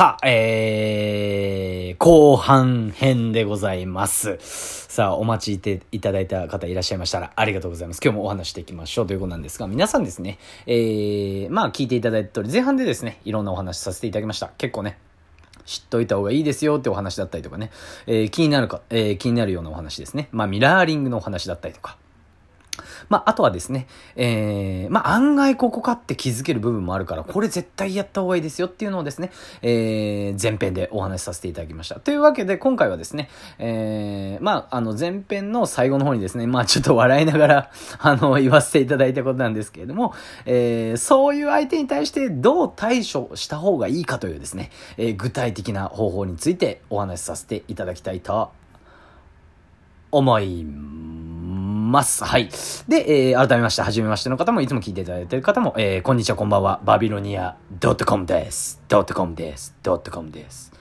さあ、えー、後半編でございます。さあ、お待ちいていただいた方いらっしゃいましたらありがとうございます。今日もお話していきましょうということなんですが、皆さんですね、えー、まあ聞いていただいた通り、前半でですね、いろんなお話させていただきました。結構ね、知っといた方がいいですよってお話だったりとかね、えー気になるか、えー気になるようなお話ですね。まあ、ミラーリングのお話だったりとか、まあ、あとはですね、えー、まあ、案外ここかって気づける部分もあるから、これ絶対やった方がいいですよっていうのをですね、えー、前編でお話しさせていただきました。というわけで、今回はですね、えー、まあ、あの、前編の最後の方にですね、まあ、ちょっと笑いながら、あの、言わせていただいたことなんですけれども、えー、そういう相手に対してどう対処した方がいいかというですね、えー、具体的な方法についてお話しさせていただきたいと思います。ますはい。で、えー改めまして、はじめましての方も、いつも聞いていただいている方も、えーこんにちは、こんばんは、バビロニア .com です。.com です。.com です。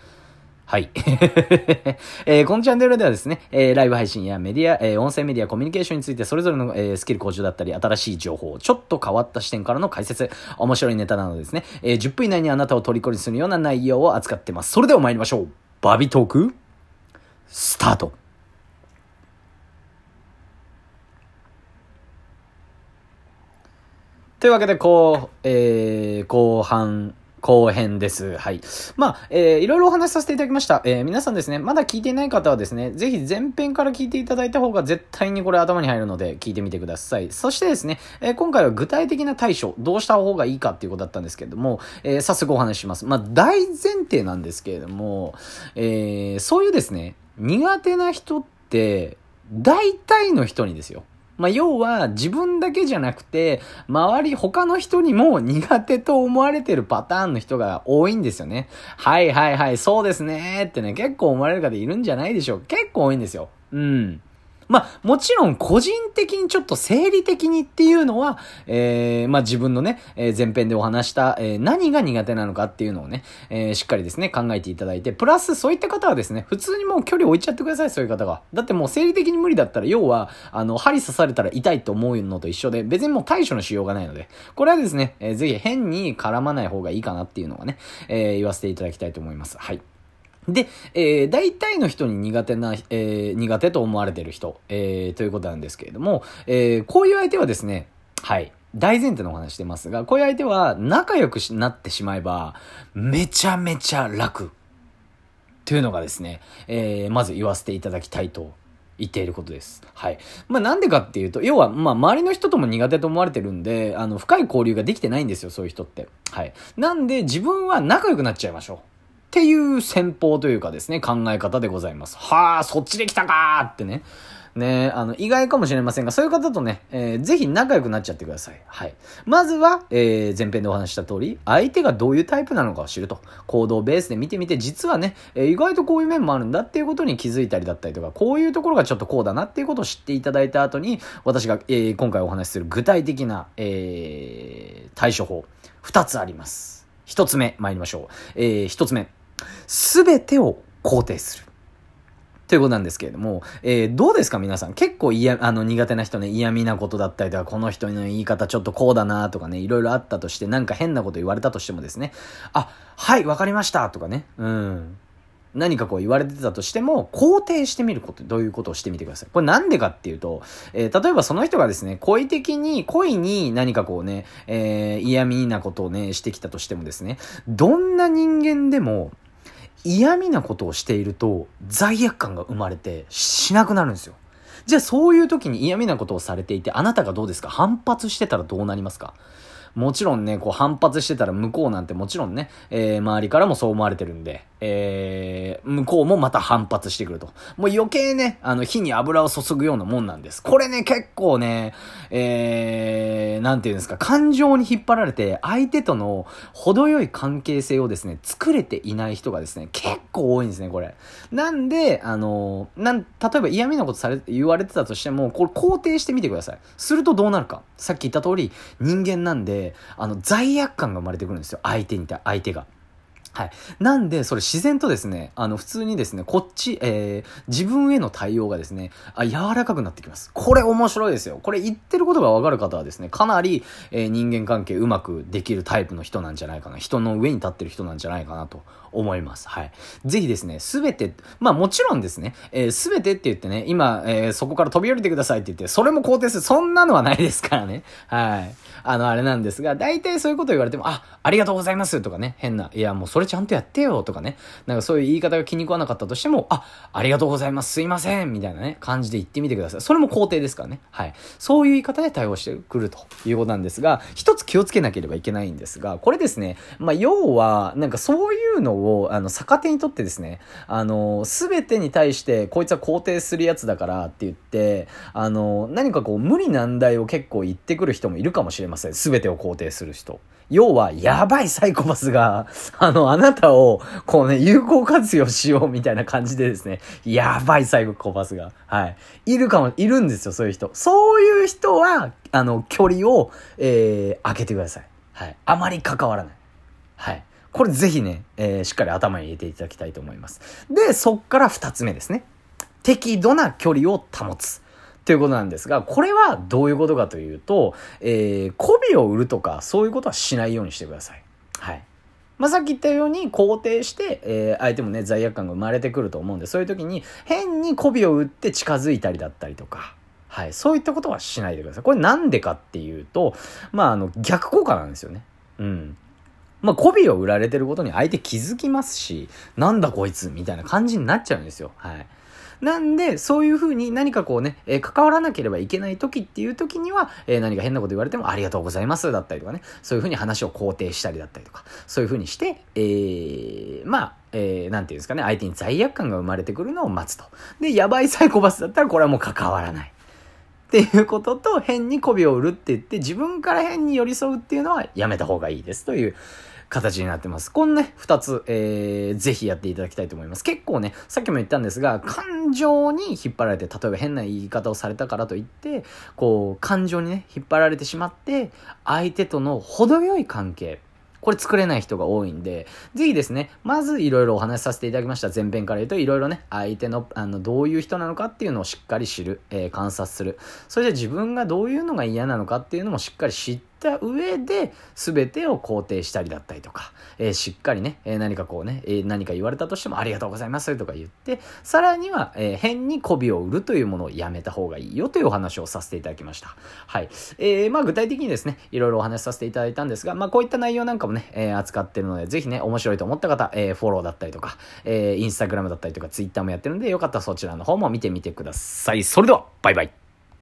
はい。えーこのチャンネルではですね、えーライブ配信やメディア、えー音声メディア、コミュニケーションについてそれぞれの、えスキル向上だったり、新しい情報、ちょっと変わった視点からの解説、面白いネタなどですね、え10分以内にあなたを虜にするような内容を扱ってます。それでは参りましょう。バビトーク、スタート。というわけで、こう、えー、後半、後編です。はい。まあ、えー、いろいろお話しさせていただきました。えー、皆さんですね、まだ聞いていない方はですね、ぜひ前編から聞いていただいた方が絶対にこれ頭に入るので、聞いてみてください。そしてですね、えー今回は具体的な対処、どうした方がいいかっていうことだったんですけれども、えー早速お話しします。まあ、大前提なんですけれども、えー、そういうですね、苦手な人って、大体の人にですよ。まあ、要は自分だけじゃなくて、周り他の人にも苦手と思われてるパターンの人が多いんですよね。はいはいはい、そうですねってね、結構思われる方いるんじゃないでしょう。結構多いんですよ。うん。まあ、もちろん個人的にちょっと生理的にっていうのは、えー、まあ自分のね、えー前編でお話した、えー何が苦手なのかっていうのをね、えーしっかりですね、考えていただいて、プラスそういった方はですね、普通にもう距離置いちゃってください、そういう方が。だってもう生理的に無理だったら、要は、あの、針刺されたら痛いと思うのと一緒で、別にもう対処のしようがないので、これはですね、えーぜひ変に絡まない方がいいかなっていうのはね、えー言わせていただきたいと思います。はい。で、えー大体の人に苦手な、えー苦手と思われてる人、えーということなんですけれども、えーこういう相手はですね、はい。大前提のお話してますが、こういう相手は仲良くなってしまえば、めちゃめちゃ楽。というのがですね、えーまず言わせていただきたいと言っていることです。はい。まあなんでかっていうと、要は、ま周りの人とも苦手と思われてるんで、あの、深い交流ができてないんですよ、そういう人って。はい。なんで自分は仲良くなっちゃいましょう。っていう戦法というかですね、考え方でございます。はあ、そっちで来たかーってね。ねあの、意外かもしれませんが、そういう方とね、えーぜひ仲良くなっちゃってください。はい。まずは、えー前編でお話した通り、相手がどういうタイプなのかを知ると。行動ベースで見てみて、実はね、えー意外とこういう面もあるんだっていうことに気づいたりだったりとか、こういうところがちょっとこうだなっていうことを知っていただいた後に、私が、えー今回お話しする具体的な、えー対処法、二つあります。一つ目、参りましょう。えー一つ目。すべてを肯定する。ということなんですけれども、えーどうですか皆さん？結構嫌、あの、苦手な人ね、嫌味なことだったりとか、この人の言い方ちょっとこうだなとかね、いろいろあったとして、なんか変なこと言われたとしてもですね、あ、はい、わかりましたとかね、うん。何かこう言われてたとしても、肯定してみること、どういうことをしてみてください。これなんでかっていうと、えー例えばその人がですね、恋的に、恋に何かこうね、えー嫌味なことをね、してきたとしてもですね、どんな人間でも、嫌味なことをしていると罪悪感が生まれてしなくなるんですよ。じゃあそういう時に嫌味なことをされていてあなたがどうですか？反発してたらどうなりますか？もちろんね、こう反発してたら向こうなんてもちろんね、えー周りからもそう思われてるんで、えー向こうもまた反発してくると。もう余計ね、あの火に油を注ぐようなもんなんです。これね、結構ね、えー、なんていうんですか、感情に引っ張られて相手との程よい関係性をですね、作れていない人がですね、結構多いんですね、これ。なんで、あの、なん、例えば嫌味なことされ、言われてたとしても、これ肯定してみてください。するとどうなるか。さっき言った通り、人間なんで、あの、罪悪感が生まれてくるんですよ。相手に対、相手が。はい。なんで、それ自然とですね、あの、普通にですね、こっち、えー、自分への対応がですね、あ、柔らかくなってきます。これ面白いですよ。これ言ってることがわかる方はですね、かなり、えー、人間関係うまくできるタイプの人なんじゃないかな。人の上に立ってる人なんじゃないかなと思います。はい。ぜひですね、すべて、まあもちろんですね、えす、べてって言ってね、今、えー、そこから飛び降りてくださいって言って、それも肯定する。そんなのはないですからね。はい。あの、あれなんですが、大体そういうこと言われても、あ、ありがとうございますとかね、変な、いや、もうそれちゃんとやってよとかね、なんかそういう言い方が気に食わなかったとしても、あ、ありがとうございます、すいませんみたいなね、感じで言ってみてください。それも肯定ですからね。はい。そういう言い方で対応してくるということなんですが、一つ気をつけなければいけないんですが、これですね、まあ、要は、なんかそういうのを、あの、逆手にとってですね、あの、すべてに対して、こいつは肯定するやつだからって言って、あの、何かこう、無理難題を結構言ってくる人もいるかもしれません。すべてを肯定する人。要は、やばいサイコパスが、あの、あなたを、こうね、有効活用しようみたいな感じでですね、やばいサイコパスが、はい。いるかも、いるんですよ、そういう人。そういう人は、あの、距離を、えー、開けてください。はい。あまり関わらない。はい。これぜひね、えー、しっかり頭に入れていただきたいと思います。で、そっから二つ目ですね。適度な距離を保つ。ということなんですが、これはどういうことかというと、えー、媚びを売るとか、そういうことはしないようにしてください。はい。まあ、さっき言ったように肯定して、えー、相手もね、罪悪感が生まれてくると思うんで、そういう時に変に媚びを打って近づいたりだったりとか、はい。そういったことはしないでください。これなんでかっていうと、まあ、あの、逆効果なんですよね。うん。まあ、媚びを売られてることに相手気づきますし、なんだこいつみたいな感じになっちゃうんですよ。はい。なんで、そういうふうに何かこうね、えー、関わらなければいけない時っていう時には、えー、何か変なこと言われてもありがとうございますだったりとかね、そういうふうに話を肯定したりだったりとか、そういうふうにして、えー、まあ、えー、なんていうんですかね、相手に罪悪感が生まれてくるのを待つと。で、やばいサイコパスだったらこれはもう関わらない。っていうことと、変に媚びを売るって言って、自分から変に寄り添うっていうのはやめた方がいいですという形になってます。このね、二つ、えー、ぜひやっていただきたいと思います。結構ね、さっきも言ったんですが、感情に引っ張られて、例えば変な言い方をされたからといって、こう、感情にね、引っ張られてしまって、相手との程よい関係、これ作れない人が多いんで、ぜひですね、まずいろいろお話しさせていただきました。前編から言うといろいろね、相手の、あの、どういう人なのかっていうのをしっかり知る、えー、観察する。それで自分がどういうのが嫌なのかっていうのもしっかり知って、った上で、全てを肯定したりだったりとか、えー、しっかりね、えー、何かこうね、えー、何か言われたとしてもありがとうございますとか言って、さらには、え変に媚びを売るというものをやめた方がいいよというお話をさせていただきました。はい。えー、まあ具体的にですね、いろいろお話しさせていただいたんですが、まあこういった内容なんかもね、え扱ってるので、ぜひね、面白いと思った方、えフォローだったりとか、えインスタグラムだったりとか、ツイッターもやってるんで、よかったらそちらの方も見てみてください。それでは、バイバイ。